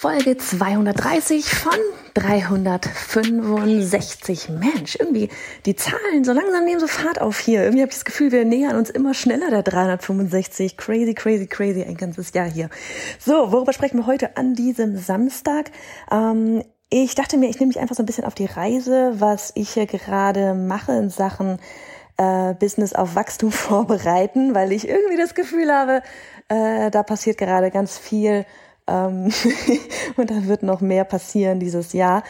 Folge 230 von 365. Mensch, irgendwie die Zahlen so langsam nehmen so Fahrt auf hier. Irgendwie habe ich das Gefühl, wir nähern uns immer schneller der 365. Crazy, crazy, crazy, ein ganzes Jahr hier. So, worüber sprechen wir heute an diesem Samstag? Ähm, ich dachte mir, ich nehme mich einfach so ein bisschen auf die Reise, was ich hier gerade mache in Sachen äh, Business auf Wachstum vorbereiten, weil ich irgendwie das Gefühl habe, äh, da passiert gerade ganz viel ähm, und da wird noch mehr passieren dieses Jahr.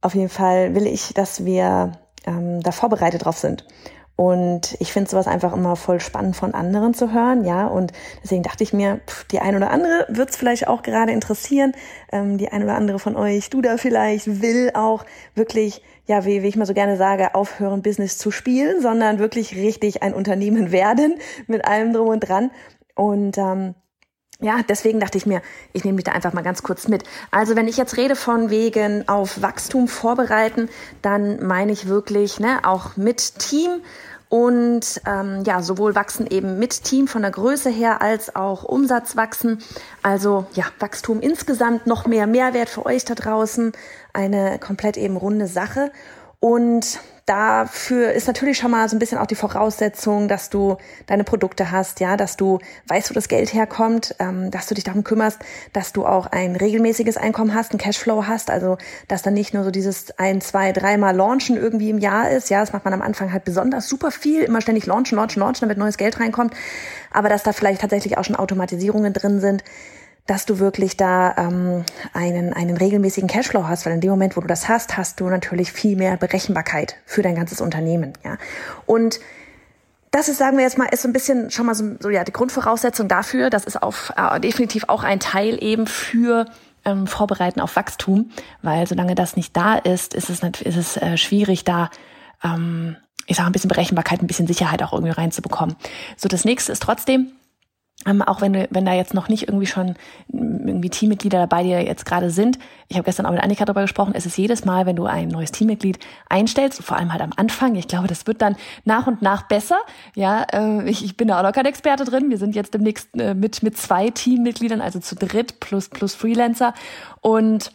Auf jeden Fall will ich, dass wir ähm, da vorbereitet drauf sind. Und ich finde sowas einfach immer voll spannend von anderen zu hören, ja. Und deswegen dachte ich mir, pff, die ein oder andere wird es vielleicht auch gerade interessieren. Ähm, die ein oder andere von euch, du da vielleicht, will auch wirklich, ja, wie, wie ich mal so gerne sage, aufhören, Business zu spielen, sondern wirklich richtig ein Unternehmen werden mit allem drum und dran. Und ähm, ja, deswegen dachte ich mir, ich nehme dich da einfach mal ganz kurz mit. Also wenn ich jetzt rede von wegen auf Wachstum vorbereiten, dann meine ich wirklich ne, auch mit Team und ähm, ja, sowohl wachsen eben mit Team von der Größe her als auch Umsatz wachsen. Also ja, Wachstum insgesamt noch mehr Mehrwert für euch da draußen. Eine komplett eben runde Sache. Und dafür ist natürlich schon mal so ein bisschen auch die Voraussetzung, dass du deine Produkte hast, ja, dass du weißt, wo das Geld herkommt, ähm, dass du dich darum kümmerst, dass du auch ein regelmäßiges Einkommen hast, ein Cashflow hast, also dass dann nicht nur so dieses ein, zwei, dreimal Launchen irgendwie im Jahr ist, ja, das macht man am Anfang halt besonders super viel, immer ständig launchen, launchen, launchen, damit neues Geld reinkommt, aber dass da vielleicht tatsächlich auch schon Automatisierungen drin sind, dass du wirklich da ähm, einen, einen regelmäßigen Cashflow hast, weil in dem Moment, wo du das hast, hast du natürlich viel mehr Berechenbarkeit für dein ganzes Unternehmen. Ja? Und das ist, sagen wir jetzt mal, ist so ein bisschen schon mal so, so ja die Grundvoraussetzung dafür. Das ist auf, äh, definitiv auch ein Teil eben für ähm, Vorbereiten auf Wachstum, weil solange das nicht da ist, ist es, ist es äh, schwierig, da ähm, ich sage ein bisschen Berechenbarkeit, ein bisschen Sicherheit auch irgendwie reinzubekommen. So, das nächste ist trotzdem, ähm, auch wenn, wenn da jetzt noch nicht irgendwie schon irgendwie Teammitglieder dabei, die jetzt gerade sind. Ich habe gestern auch mit Annika darüber gesprochen. Es ist jedes Mal, wenn du ein neues Teammitglied einstellst, vor allem halt am Anfang. Ich glaube, das wird dann nach und nach besser. Ja, äh, ich, ich bin da auch noch kein Experte drin. Wir sind jetzt demnächst äh, mit mit zwei Teammitgliedern, also zu dritt plus plus Freelancer und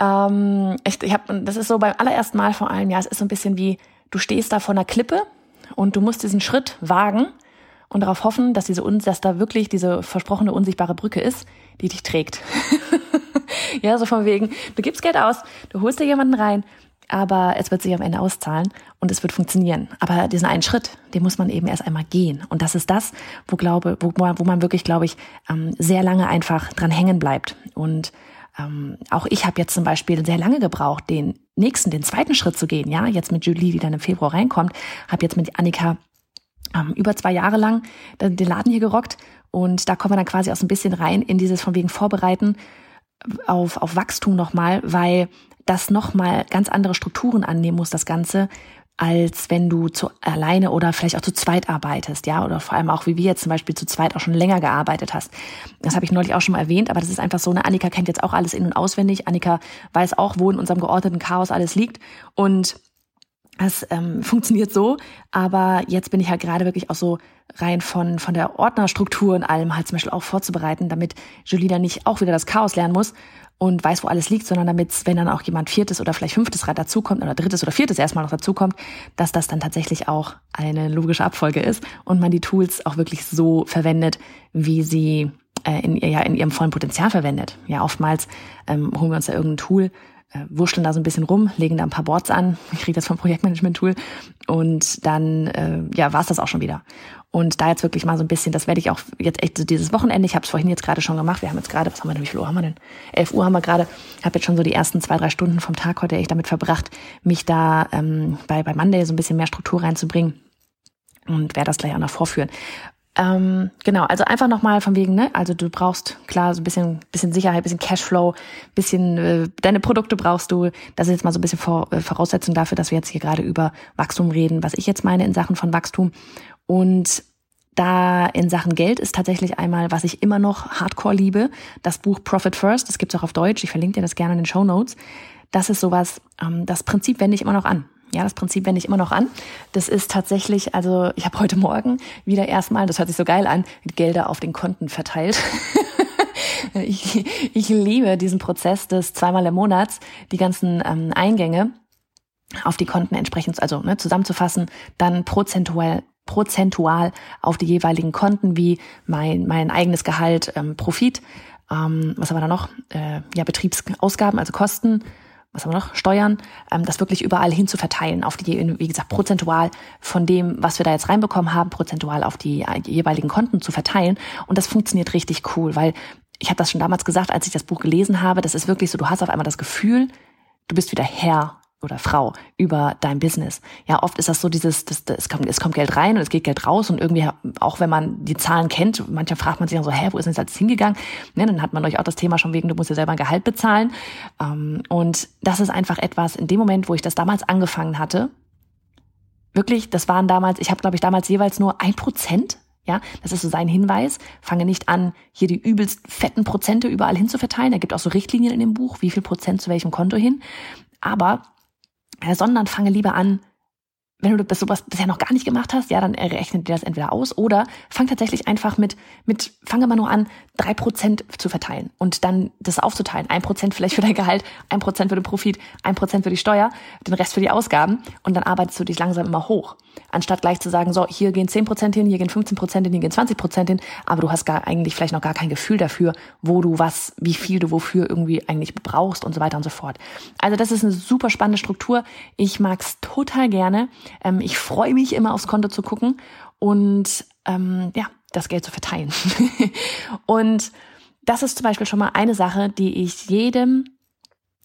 ähm, ich, ich habe, das ist so beim allerersten Mal vor allem, ja, es ist so ein bisschen wie, du stehst da vor einer Klippe und du musst diesen Schritt wagen und darauf hoffen, dass diese dass da wirklich diese versprochene unsichtbare Brücke ist, die dich trägt. ja, so von wegen, du gibst Geld aus, du holst dir jemanden rein, aber es wird sich am Ende auszahlen und es wird funktionieren. Aber diesen einen Schritt, den muss man eben erst einmal gehen. Und das ist das, wo glaube, wo, wo man wirklich, glaube ich, ähm, sehr lange einfach dran hängen bleibt. Und ähm, auch ich habe jetzt zum Beispiel sehr lange gebraucht, den nächsten, den zweiten Schritt zu gehen. Ja, jetzt mit Julie, die dann im Februar reinkommt, habe jetzt mit Annika ähm, über zwei Jahre lang den Laden hier gerockt und da kommen wir dann quasi auch so ein bisschen rein in dieses von wegen Vorbereiten auf, auf Wachstum nochmal, weil das nochmal ganz andere Strukturen annehmen muss, das Ganze, als wenn du zu alleine oder vielleicht auch zu zweit arbeitest, ja, oder vor allem auch wie wir jetzt zum Beispiel zu zweit auch schon länger gearbeitet hast. Das habe ich neulich auch schon mal erwähnt, aber das ist einfach so, eine Annika kennt jetzt auch alles in- und auswendig. Annika weiß auch, wo in unserem geordneten Chaos alles liegt und es ähm, funktioniert so, aber jetzt bin ich halt gerade wirklich auch so rein von, von der Ordnerstruktur und allem halt zum Beispiel auch vorzubereiten, damit Julie dann nicht auch wieder das Chaos lernen muss und weiß, wo alles liegt, sondern damit, wenn dann auch jemand viertes oder vielleicht fünftes Rad dazukommt oder drittes oder viertes erstmal noch dazukommt, dass das dann tatsächlich auch eine logische Abfolge ist und man die Tools auch wirklich so verwendet, wie sie äh, in, ja, in ihrem vollen Potenzial verwendet. Ja, oftmals ähm, holen wir uns da irgendein Tool, äh, wurschteln da so ein bisschen rum, legen da ein paar Boards an. Ich kriege das vom Projektmanagement-Tool und dann äh, ja war es das auch schon wieder. Und da jetzt wirklich mal so ein bisschen, das werde ich auch jetzt echt dieses Wochenende, ich habe es vorhin jetzt gerade schon gemacht, wir haben jetzt gerade, was haben wir denn, wie viel Uhr haben wir denn? 11 Uhr haben wir gerade, habe jetzt schon so die ersten zwei, drei Stunden vom Tag heute echt damit verbracht, mich da ähm, bei, bei Monday so ein bisschen mehr Struktur reinzubringen und werde das gleich auch noch vorführen. Ähm, genau, also einfach nochmal von wegen, ne? Also du brauchst klar so ein bisschen, bisschen Sicherheit, bisschen Cashflow, bisschen äh, deine Produkte brauchst du. Das ist jetzt mal so ein bisschen Vor, äh, Voraussetzung dafür, dass wir jetzt hier gerade über Wachstum reden, was ich jetzt meine in Sachen von Wachstum. Und da in Sachen Geld ist tatsächlich einmal, was ich immer noch hardcore liebe, das Buch Profit First. Das gibt's auch auf Deutsch. Ich verlinke dir das gerne in den Show Notes. Das ist sowas, ähm, das Prinzip wende ich immer noch an. Ja, das Prinzip wende ich immer noch an. Das ist tatsächlich, also ich habe heute Morgen wieder erstmal, das hört sich so geil an, Gelder auf den Konten verteilt. ich, ich liebe diesen Prozess des zweimal im Monat, die ganzen ähm, Eingänge auf die Konten entsprechend, also ne, zusammenzufassen, dann prozentual prozentual auf die jeweiligen Konten, wie mein, mein eigenes Gehalt, ähm, Profit, ähm, was haben wir da noch? Äh, ja, Betriebsausgaben, also Kosten, was haben wir noch? Steuern, ähm, das wirklich überall hin zu verteilen, auf die, wie gesagt, prozentual von dem, was wir da jetzt reinbekommen haben, prozentual auf die äh, jeweiligen Konten zu verteilen. Und das funktioniert richtig cool, weil ich habe das schon damals gesagt, als ich das Buch gelesen habe, das ist wirklich so, du hast auf einmal das Gefühl, du bist wieder Herr oder Frau über dein Business. Ja, oft ist das so dieses, das, das, es, kommt, es kommt Geld rein und es geht Geld raus und irgendwie, auch wenn man die Zahlen kennt, manchmal fragt man sich dann so, hä, wo ist denn das jetzt hingegangen? Ne, dann hat man euch auch das Thema schon wegen, du musst ja selber ein Gehalt bezahlen. Ähm, und das ist einfach etwas, in dem Moment, wo ich das damals angefangen hatte, wirklich, das waren damals, ich habe glaube ich damals jeweils nur ein Prozent ja, das ist so sein Hinweis. Fange nicht an, hier die übelst fetten Prozente überall hin zu. Er gibt auch so Richtlinien in dem Buch, wie viel Prozent zu welchem Konto hin. Aber sondern fange lieber an, wenn du das sowas bisher noch gar nicht gemacht hast, ja, dann rechnet dir das entweder aus oder fang tatsächlich einfach mit, mit, fange mal nur an, drei Prozent zu verteilen und dann das aufzuteilen. Ein Prozent vielleicht für dein Gehalt, ein Prozent für den Profit, ein Prozent für die Steuer, den Rest für die Ausgaben und dann arbeitest du dich langsam immer hoch. Anstatt gleich zu sagen, so, hier gehen zehn Prozent hin, hier gehen 15 Prozent hin, hier gehen 20 Prozent hin, aber du hast gar eigentlich vielleicht noch gar kein Gefühl dafür, wo du was, wie viel du wofür irgendwie eigentlich brauchst und so weiter und so fort. Also das ist eine super spannende Struktur. Ich mag's total gerne. Ähm, ich freue mich immer aufs Konto zu gucken und ähm, ja, das Geld zu verteilen. und das ist zum Beispiel schon mal eine Sache, die ich jedem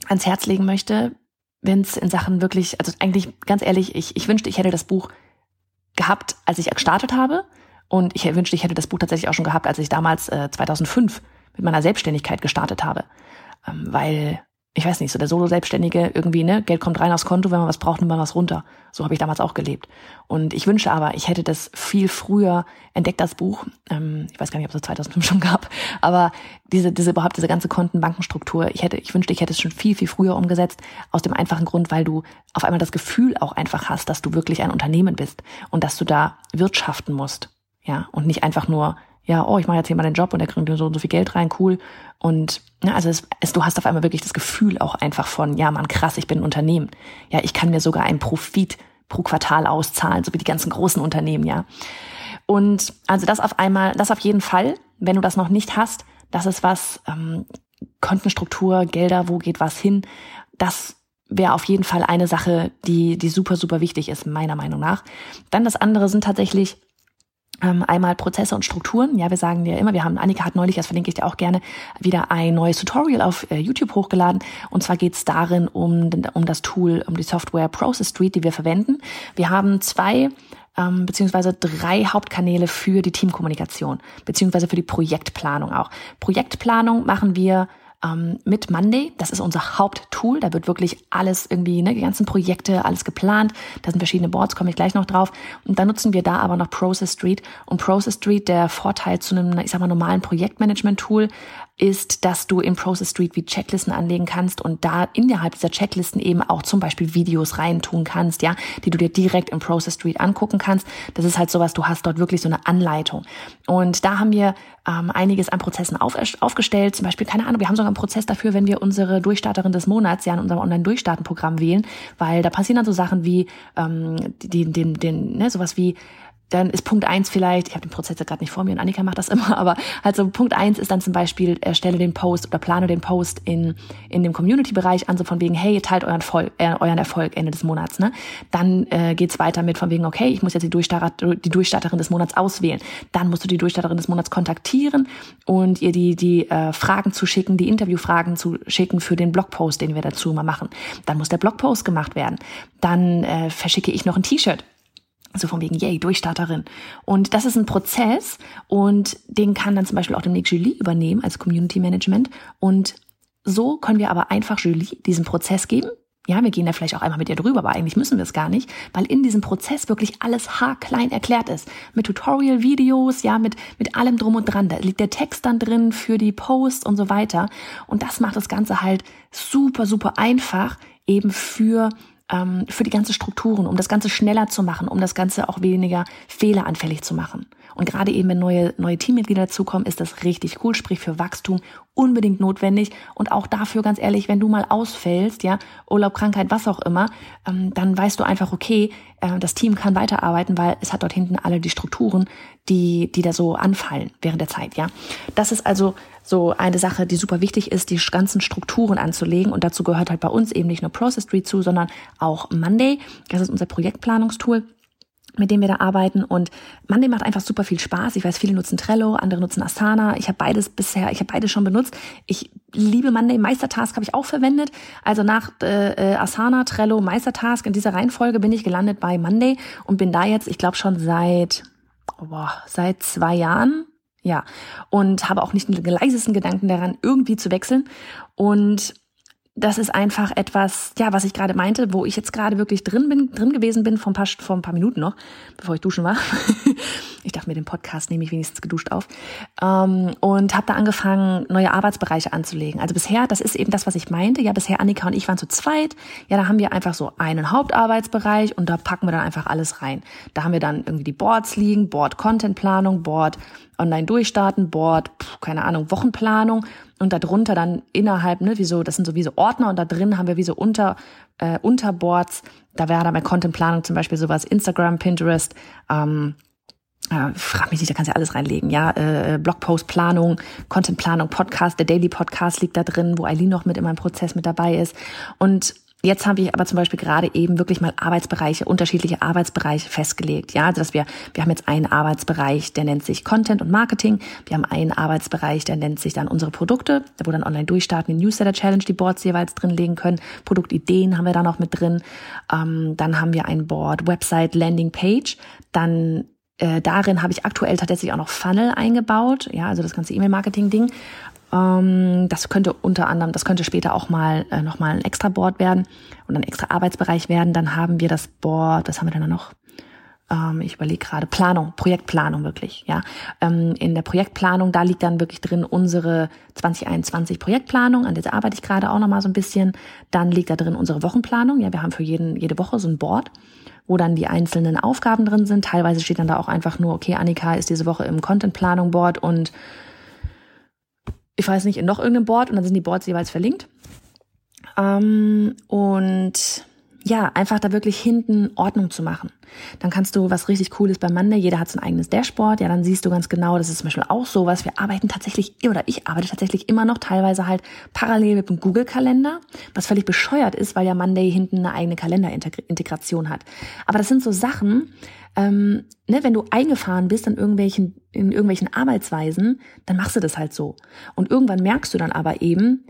ans Herz legen möchte, wenn es in Sachen wirklich, also eigentlich ganz ehrlich, ich, ich wünschte, ich hätte das Buch gehabt, als ich gestartet habe. Und ich wünschte, ich hätte das Buch tatsächlich auch schon gehabt, als ich damals äh, 2005 mit meiner Selbstständigkeit gestartet habe. Ähm, weil ich weiß nicht, so der Solo-Selbstständige irgendwie, ne, Geld kommt rein aufs Konto, wenn man was braucht, nimmt man was runter. So habe ich damals auch gelebt. Und ich wünsche aber, ich hätte das viel früher entdeckt, das Buch. Ähm, ich weiß gar nicht, ob es 2005 schon gab, aber diese, diese überhaupt diese ganze Kontenbankenstruktur, ich hätte, ich wünschte, ich hätte es schon viel, viel früher umgesetzt, aus dem einfachen Grund, weil du auf einmal das Gefühl auch einfach hast, dass du wirklich ein Unternehmen bist und dass du da wirtschaften musst. Ja, und nicht einfach nur ja, oh, ich mache jetzt hier mal den Job und der kriegt so und so viel Geld rein, cool. Und also es, es, du hast auf einmal wirklich das Gefühl auch einfach von, ja, man, krass, ich bin ein Unternehmen. Ja, ich kann mir sogar einen Profit pro Quartal auszahlen, so wie die ganzen großen Unternehmen, ja. Und also das auf einmal, das auf jeden Fall, wenn du das noch nicht hast, das ist was, ähm, Kontenstruktur, Gelder, wo geht was hin, das wäre auf jeden Fall eine Sache, die, die super, super wichtig ist, meiner Meinung nach. Dann das andere sind tatsächlich einmal Prozesse und Strukturen. Ja, wir sagen dir immer, wir haben, Annika hat neulich, das verlinke ich dir auch gerne, wieder ein neues Tutorial auf äh, YouTube hochgeladen. Und zwar geht es darin um, um das Tool, um die Software Process Street, die wir verwenden. Wir haben zwei ähm, beziehungsweise drei Hauptkanäle für die Teamkommunikation, beziehungsweise für die Projektplanung auch. Projektplanung machen wir ähm, mit Monday. Das ist unser Haupttool. Da wird wirklich alles irgendwie, ne, die ganzen Projekte, alles geplant. Da sind verschiedene Boards, komme ich gleich noch drauf. Und dann nutzen wir da aber noch Process Street. Und Process Street, der Vorteil zu einem, ich sag mal, normalen Projektmanagement-Tool, ist, dass du in Process Street wie Checklisten anlegen kannst und da innerhalb dieser Checklisten eben auch zum Beispiel Videos reintun kannst, ja, die du dir direkt in Process Street angucken kannst. Das ist halt sowas, du hast dort wirklich so eine Anleitung. Und da haben wir ähm, einiges an Prozessen auf, aufgestellt. Zum Beispiel, keine Ahnung, wir haben sogar einen Prozess dafür, wenn wir unsere Durchstarterin des Monats ja in unserem Online-Durchstarten-Programm wählen, weil da passieren dann so Sachen wie ähm, den, den, den, ne, sowas wie dann ist Punkt eins vielleicht, ich habe den Prozess ja gerade nicht vor mir und Annika macht das immer, aber also Punkt eins ist dann zum Beispiel, erstelle den Post oder plane den Post in, in dem Community-Bereich an, so von wegen, hey, teilt euren, Vol äh, euren Erfolg Ende des Monats. Ne? Dann äh, geht's weiter mit von wegen, okay, ich muss jetzt die, Durchstarter, die Durchstarterin des Monats auswählen. Dann musst du die Durchstarterin des Monats kontaktieren und ihr die, die äh, Fragen zu schicken, die Interviewfragen zu schicken für den Blogpost, den wir dazu mal machen. Dann muss der Blogpost gemacht werden. Dann äh, verschicke ich noch ein T-Shirt so von wegen, yay, Durchstarterin. Und das ist ein Prozess und den kann dann zum Beispiel auch demnächst Julie übernehmen als Community Management. Und so können wir aber einfach Julie diesen Prozess geben. Ja, wir gehen da vielleicht auch einmal mit ihr drüber, aber eigentlich müssen wir es gar nicht, weil in diesem Prozess wirklich alles haarklein erklärt ist. Mit Tutorial-Videos, ja, mit, mit allem drum und dran. Da liegt der Text dann drin für die Posts und so weiter. Und das macht das Ganze halt super, super einfach eben für ähm, für die ganzen Strukturen, um das Ganze schneller zu machen, um das Ganze auch weniger fehleranfällig zu machen. Und gerade eben, wenn neue, neue Teammitglieder dazukommen, ist das richtig cool, sprich für Wachstum unbedingt notwendig. Und auch dafür, ganz ehrlich, wenn du mal ausfällst, ja, Urlaub, Krankheit, was auch immer, ähm, dann weißt du einfach, okay, äh, das Team kann weiterarbeiten, weil es hat dort hinten alle die Strukturen, die, die da so anfallen während der Zeit, ja. Das ist also so eine Sache, die super wichtig ist, die ganzen Strukturen anzulegen. Und dazu gehört halt bei uns eben nicht nur Process Street zu, sondern auch Monday. Das ist unser Projektplanungstool mit dem wir da arbeiten und Monday macht einfach super viel Spaß. Ich weiß, viele nutzen Trello, andere nutzen Asana. Ich habe beides bisher, ich habe beides schon benutzt. Ich liebe Monday. Meistertask habe ich auch verwendet. Also nach äh, Asana, Trello, Meistertask in dieser Reihenfolge bin ich gelandet bei Monday und bin da jetzt, ich glaube schon seit boah, seit zwei Jahren. Ja, und habe auch nicht den leisesten Gedanken daran, irgendwie zu wechseln. Und das ist einfach etwas, ja, was ich gerade meinte, wo ich jetzt gerade wirklich drin bin, drin gewesen bin vor ein paar, vor ein paar Minuten noch, bevor ich duschen war. ich dachte mir, den Podcast nehme ich wenigstens geduscht auf. Ähm, und habe da angefangen, neue Arbeitsbereiche anzulegen. Also bisher, das ist eben das, was ich meinte. Ja, bisher Annika und ich waren zu zweit. Ja, da haben wir einfach so einen Hauptarbeitsbereich und da packen wir dann einfach alles rein. Da haben wir dann irgendwie die Boards liegen, Board Content Planung, Board Online durchstarten, Board, pf, keine Ahnung, Wochenplanung und darunter dann innerhalb, ne, wie so, das sind so wie so Ordner und da drin haben wir wie so unter, äh, Unterboards, da wäre dann bei Contentplanung zum Beispiel sowas, Instagram, Pinterest, ähm, äh, frag mich nicht, da kannst du ja alles reinlegen, ja, äh, Blogpost-Planung, Content-Planung, Podcast, der Daily Podcast liegt da drin, wo Eileen noch mit in meinem Prozess mit dabei ist und Jetzt habe ich aber zum Beispiel gerade eben wirklich mal Arbeitsbereiche, unterschiedliche Arbeitsbereiche festgelegt. Ja, also dass wir, wir haben jetzt einen Arbeitsbereich, der nennt sich Content und Marketing. Wir haben einen Arbeitsbereich, der nennt sich dann unsere Produkte, wo dann online durchstarten, die Newsletter Challenge, die Boards jeweils drin legen können. Produktideen haben wir da noch mit drin. Ähm, dann haben wir ein Board, Website, Landing Page. Dann äh, darin habe ich aktuell tatsächlich auch noch Funnel eingebaut, ja, also das ganze E-Mail-Marketing-Ding. Ähm, das könnte unter anderem, das könnte später auch mal äh, nochmal ein extra Board werden und ein extra Arbeitsbereich werden. Dann haben wir das Board, was haben wir denn da noch? Ähm, ich überlege gerade, Planung, Projektplanung wirklich, ja. Ähm, in der Projektplanung, da liegt dann wirklich drin unsere 2021 Projektplanung, an der arbeite ich gerade auch nochmal so ein bisschen. Dann liegt da drin unsere Wochenplanung. Ja, wir haben für jeden, jede Woche so ein Board wo dann die einzelnen Aufgaben drin sind. Teilweise steht dann da auch einfach nur, okay, Annika ist diese Woche im Content-Planung Board und ich weiß nicht, in noch irgendeinem Board und dann sind die Boards jeweils verlinkt. Ähm, und ja, einfach da wirklich hinten Ordnung zu machen. Dann kannst du was richtig Cooles bei Monday, jeder hat sein eigenes Dashboard, ja, dann siehst du ganz genau, das ist zum Beispiel auch so was, wir arbeiten tatsächlich, oder ich arbeite tatsächlich immer noch teilweise halt parallel mit dem Google-Kalender, was völlig bescheuert ist, weil ja Monday hinten eine eigene Kalenderintegration hat. Aber das sind so Sachen, ähm, ne, wenn du eingefahren bist an irgendwelchen, in irgendwelchen Arbeitsweisen, dann machst du das halt so. Und irgendwann merkst du dann aber eben,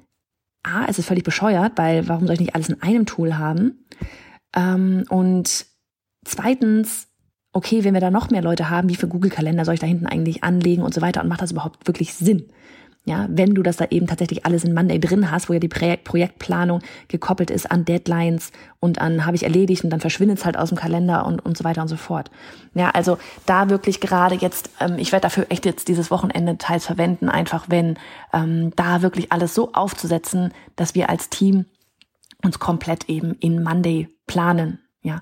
es ist völlig bescheuert, weil warum soll ich nicht alles in einem Tool haben? Ähm, und zweitens, okay, wenn wir da noch mehr Leute haben, wie viel Google-Kalender soll ich da hinten eigentlich anlegen und so weiter und macht das überhaupt wirklich Sinn? Ja, wenn du das da eben tatsächlich alles in Monday drin hast, wo ja die Projektplanung gekoppelt ist an Deadlines und an habe ich erledigt und dann verschwindet es halt aus dem Kalender und, und so weiter und so fort. Ja, also da wirklich gerade jetzt, ähm, ich werde dafür echt jetzt dieses Wochenende teils verwenden, einfach wenn ähm, da wirklich alles so aufzusetzen, dass wir als Team uns komplett eben in Monday planen. Ja.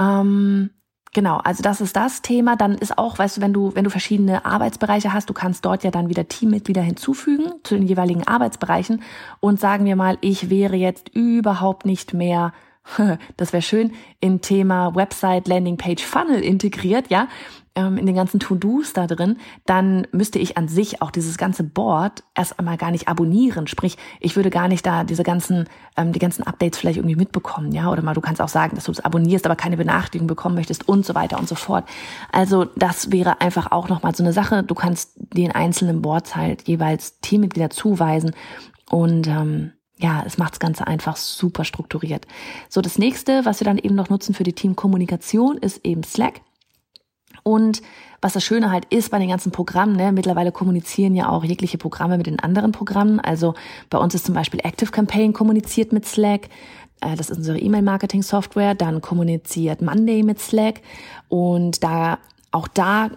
Ähm, Genau, also das ist das Thema. Dann ist auch, weißt du, wenn du, wenn du verschiedene Arbeitsbereiche hast, du kannst dort ja dann wieder Teammitglieder hinzufügen zu den jeweiligen Arbeitsbereichen und sagen wir mal, ich wäre jetzt überhaupt nicht mehr das wäre schön, in Thema Website, Landingpage, Funnel integriert, ja, ähm, in den ganzen To-Dos da drin, dann müsste ich an sich auch dieses ganze Board erst einmal gar nicht abonnieren. Sprich, ich würde gar nicht da diese ganzen, ähm, die ganzen Updates vielleicht irgendwie mitbekommen, ja, oder mal du kannst auch sagen, dass du es abonnierst, aber keine Benachrichtigung bekommen möchtest und so weiter und so fort. Also das wäre einfach auch nochmal so eine Sache. Du kannst den einzelnen Boards halt jeweils Teammitglieder zuweisen und ähm, ja, es macht das Ganze einfach super strukturiert. So, das nächste, was wir dann eben noch nutzen für die Teamkommunikation, ist eben Slack. Und was das Schöne halt ist bei den ganzen Programmen, ne, mittlerweile kommunizieren ja auch jegliche Programme mit den anderen Programmen. Also bei uns ist zum Beispiel Active Campaign kommuniziert mit Slack. Äh, das ist unsere E-Mail-Marketing-Software. Dann kommuniziert Monday mit Slack. Und da, auch da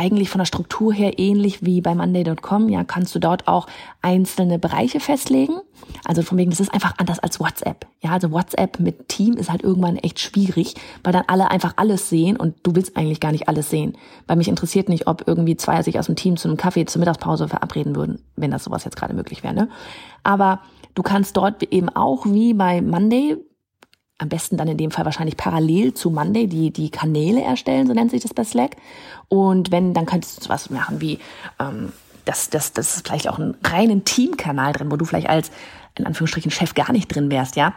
eigentlich von der Struktur her ähnlich wie bei Monday.com. Ja, kannst du dort auch einzelne Bereiche festlegen. Also von wegen, das ist einfach anders als WhatsApp. Ja, also WhatsApp mit Team ist halt irgendwann echt schwierig, weil dann alle einfach alles sehen und du willst eigentlich gar nicht alles sehen. Weil mich interessiert nicht, ob irgendwie zwei sich aus dem Team zu einem Kaffee zur Mittagspause verabreden würden, wenn das sowas jetzt gerade möglich wäre. Ne? Aber du kannst dort eben auch wie bei Monday am besten dann in dem Fall wahrscheinlich parallel zu Monday die, die Kanäle erstellen, so nennt sich das bei Slack. Und wenn, dann könntest du was machen wie, ähm, das, das, das ist vielleicht auch einen reinen Teamkanal drin, wo du vielleicht als, in Anführungsstrichen, Chef gar nicht drin wärst, ja.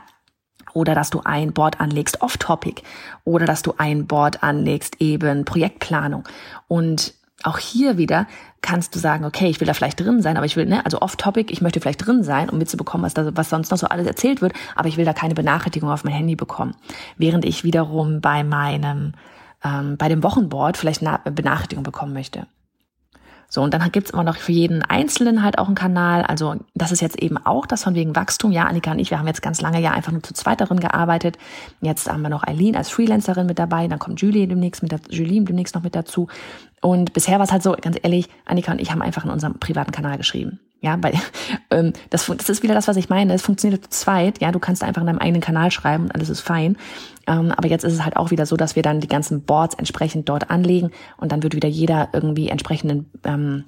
Oder dass du ein Board anlegst, off-topic. Oder dass du ein Board anlegst, eben Projektplanung. Und auch hier wieder kannst du sagen, okay, ich will da vielleicht drin sein, aber ich will, ne, also off-topic, ich möchte vielleicht drin sein, um mitzubekommen, was da, was sonst noch so alles erzählt wird, aber ich will da keine Benachrichtigung auf mein Handy bekommen. Während ich wiederum bei meinem, ähm, bei dem Wochenboard vielleicht eine Benachrichtigung bekommen möchte. So, und dann gibt's immer noch für jeden Einzelnen halt auch einen Kanal. Also das ist jetzt eben auch das von wegen Wachstum. Ja, Annika und ich, wir haben jetzt ganz lange ja einfach nur zu zweit darin gearbeitet. Jetzt haben wir noch Eileen als Freelancerin mit dabei. Dann kommt Julie demnächst mit, der, Julie demnächst noch mit dazu. Und bisher war es halt so, ganz ehrlich, Annika und ich haben einfach in unserem privaten Kanal geschrieben. Ja, weil ähm, das, das ist wieder das, was ich meine. Es funktioniert zu zweit. Ja, du kannst einfach in deinem eigenen Kanal schreiben und alles ist fein. Ähm, aber jetzt ist es halt auch wieder so, dass wir dann die ganzen Boards entsprechend dort anlegen und dann wird wieder jeder irgendwie entsprechenden ähm,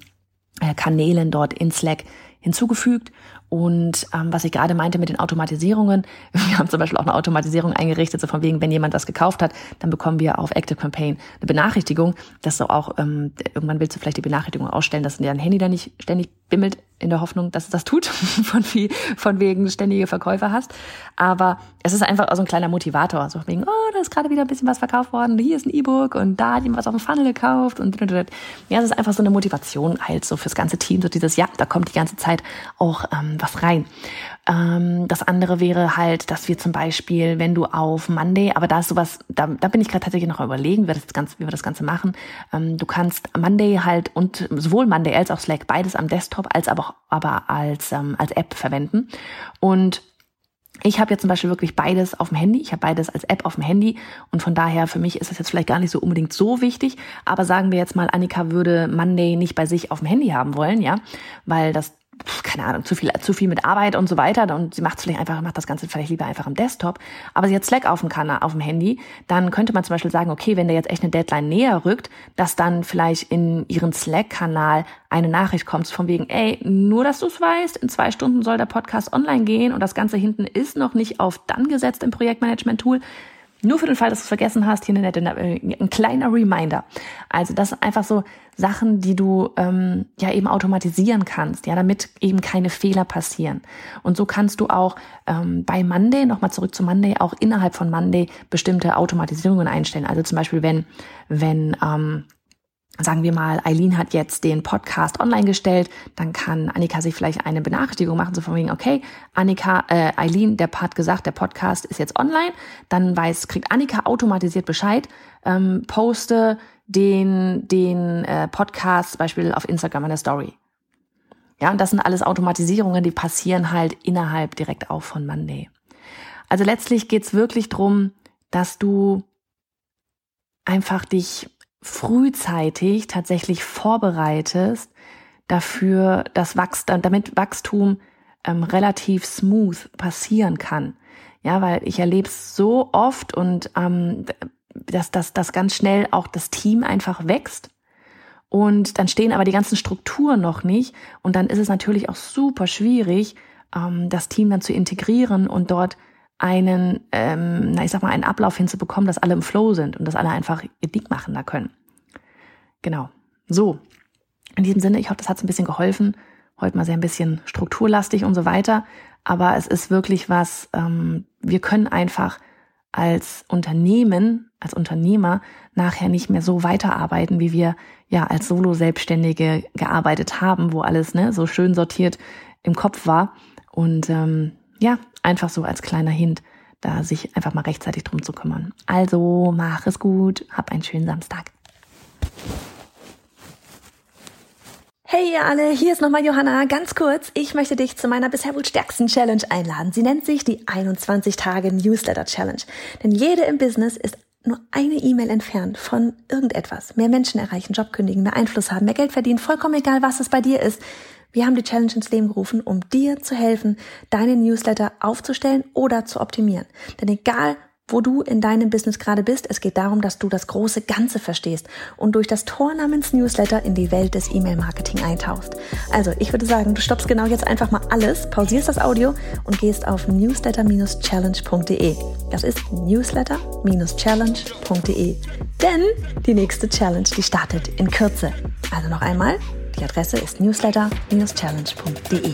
äh, Kanälen dort in Slack hinzugefügt. Und ähm, was ich gerade meinte mit den Automatisierungen, wir haben zum Beispiel auch eine Automatisierung eingerichtet, so von wegen, wenn jemand das gekauft hat, dann bekommen wir auf Active Campaign eine Benachrichtigung, dass du auch, ähm, irgendwann willst du vielleicht die Benachrichtigung ausstellen, dass dein Handy da nicht ständig bimmelt in der Hoffnung, dass es das tut, von, wie, von wegen ständige Verkäufer hast. Aber es ist einfach so ein kleiner Motivator, so wegen, oh, da ist gerade wieder ein bisschen was verkauft worden, hier ist ein E-Book und da hat jemand was auf dem Funnel gekauft und ja, es ist einfach so eine Motivation halt so fürs ganze Team, so dieses, ja, da kommt die ganze Zeit auch ähm, was rein. Ähm, das andere wäre halt, dass wir zum Beispiel, wenn du auf Monday, aber da ist sowas, da, da bin ich gerade tatsächlich noch überlegen, wie wir das Ganze, wie wir das Ganze machen. Ähm, du kannst Monday halt und sowohl Monday als auch Slack beides am Desktop als aber, aber als, ähm, als App verwenden. Und ich habe jetzt zum Beispiel wirklich beides auf dem Handy. Ich habe beides als App auf dem Handy und von daher für mich ist das jetzt vielleicht gar nicht so unbedingt so wichtig. Aber sagen wir jetzt mal, Annika würde Monday nicht bei sich auf dem Handy haben wollen, ja, weil das keine Ahnung, zu viel, zu viel mit Arbeit und so weiter. Und sie macht es vielleicht einfach, macht das Ganze vielleicht lieber einfach am Desktop, aber sie hat Slack auf dem Kanal, auf dem Handy, dann könnte man zum Beispiel sagen, okay, wenn da jetzt echt eine Deadline näher rückt, dass dann vielleicht in ihren Slack-Kanal eine Nachricht kommt von wegen, ey, nur dass du es weißt, in zwei Stunden soll der Podcast online gehen und das Ganze hinten ist noch nicht auf dann gesetzt im Projektmanagement-Tool, nur für den Fall, dass du es vergessen hast, hier eine nette, ein kleiner Reminder. Also das sind einfach so Sachen, die du ähm, ja eben automatisieren kannst, ja, damit eben keine Fehler passieren. Und so kannst du auch ähm, bei Monday, nochmal zurück zu Monday, auch innerhalb von Monday bestimmte Automatisierungen einstellen. Also zum Beispiel, wenn, wenn ähm, sagen wir mal, Eileen hat jetzt den Podcast online gestellt, dann kann Annika sich vielleicht eine Benachrichtigung machen, so von wegen, okay, Annika, äh, Eileen, der hat gesagt, der Podcast ist jetzt online, dann weiß, kriegt Annika automatisiert Bescheid, ähm, poste den, den äh, Podcast Beispiel auf Instagram in der Story. Ja, und das sind alles Automatisierungen, die passieren halt innerhalb direkt auch von Monday. Also letztlich geht's wirklich drum, dass du einfach dich frühzeitig tatsächlich vorbereitest dafür, dass Wachstum, damit Wachstum ähm, relativ smooth passieren kann. Ja, weil ich erlebe es so oft und ähm, dass, dass, dass ganz schnell auch das Team einfach wächst. Und dann stehen aber die ganzen Strukturen noch nicht. Und dann ist es natürlich auch super schwierig, ähm, das Team dann zu integrieren und dort einen, ähm, na ich sag mal, einen Ablauf hinzubekommen, dass alle im Flow sind und dass alle einfach ihr Ding machen da können. Genau. So. In diesem Sinne, ich hoffe, das hat ein bisschen geholfen. Heute mal sehr ein bisschen strukturlastig und so weiter. Aber es ist wirklich was, ähm, wir können einfach als Unternehmen, als Unternehmer nachher nicht mehr so weiterarbeiten, wie wir ja als Solo-Selbstständige gearbeitet haben, wo alles ne, so schön sortiert im Kopf war. Und ähm, ja, einfach so als kleiner Hint, da sich einfach mal rechtzeitig drum zu kümmern. Also mach es gut, hab einen schönen Samstag. Hey ihr alle, hier ist nochmal Johanna. Ganz kurz, ich möchte dich zu meiner bisher wohl stärksten Challenge einladen. Sie nennt sich die 21 Tage Newsletter Challenge. Denn jede im Business ist nur eine E-Mail entfernt von irgendetwas. Mehr Menschen erreichen, Job kündigen, mehr Einfluss haben, mehr Geld verdienen, vollkommen egal, was es bei dir ist. Wir haben die Challenge ins Leben gerufen, um dir zu helfen, deine Newsletter aufzustellen oder zu optimieren. Denn egal, wo du in deinem Business gerade bist. Es geht darum, dass du das große Ganze verstehst und durch das Tor namens Newsletter in die Welt des E-Mail-Marketing eintauchst. Also, ich würde sagen, du stoppst genau jetzt einfach mal alles, pausierst das Audio und gehst auf newsletter-challenge.de. Das ist newsletter-challenge.de. Denn die nächste Challenge, die startet in Kürze. Also noch einmal, die Adresse ist newsletter-challenge.de.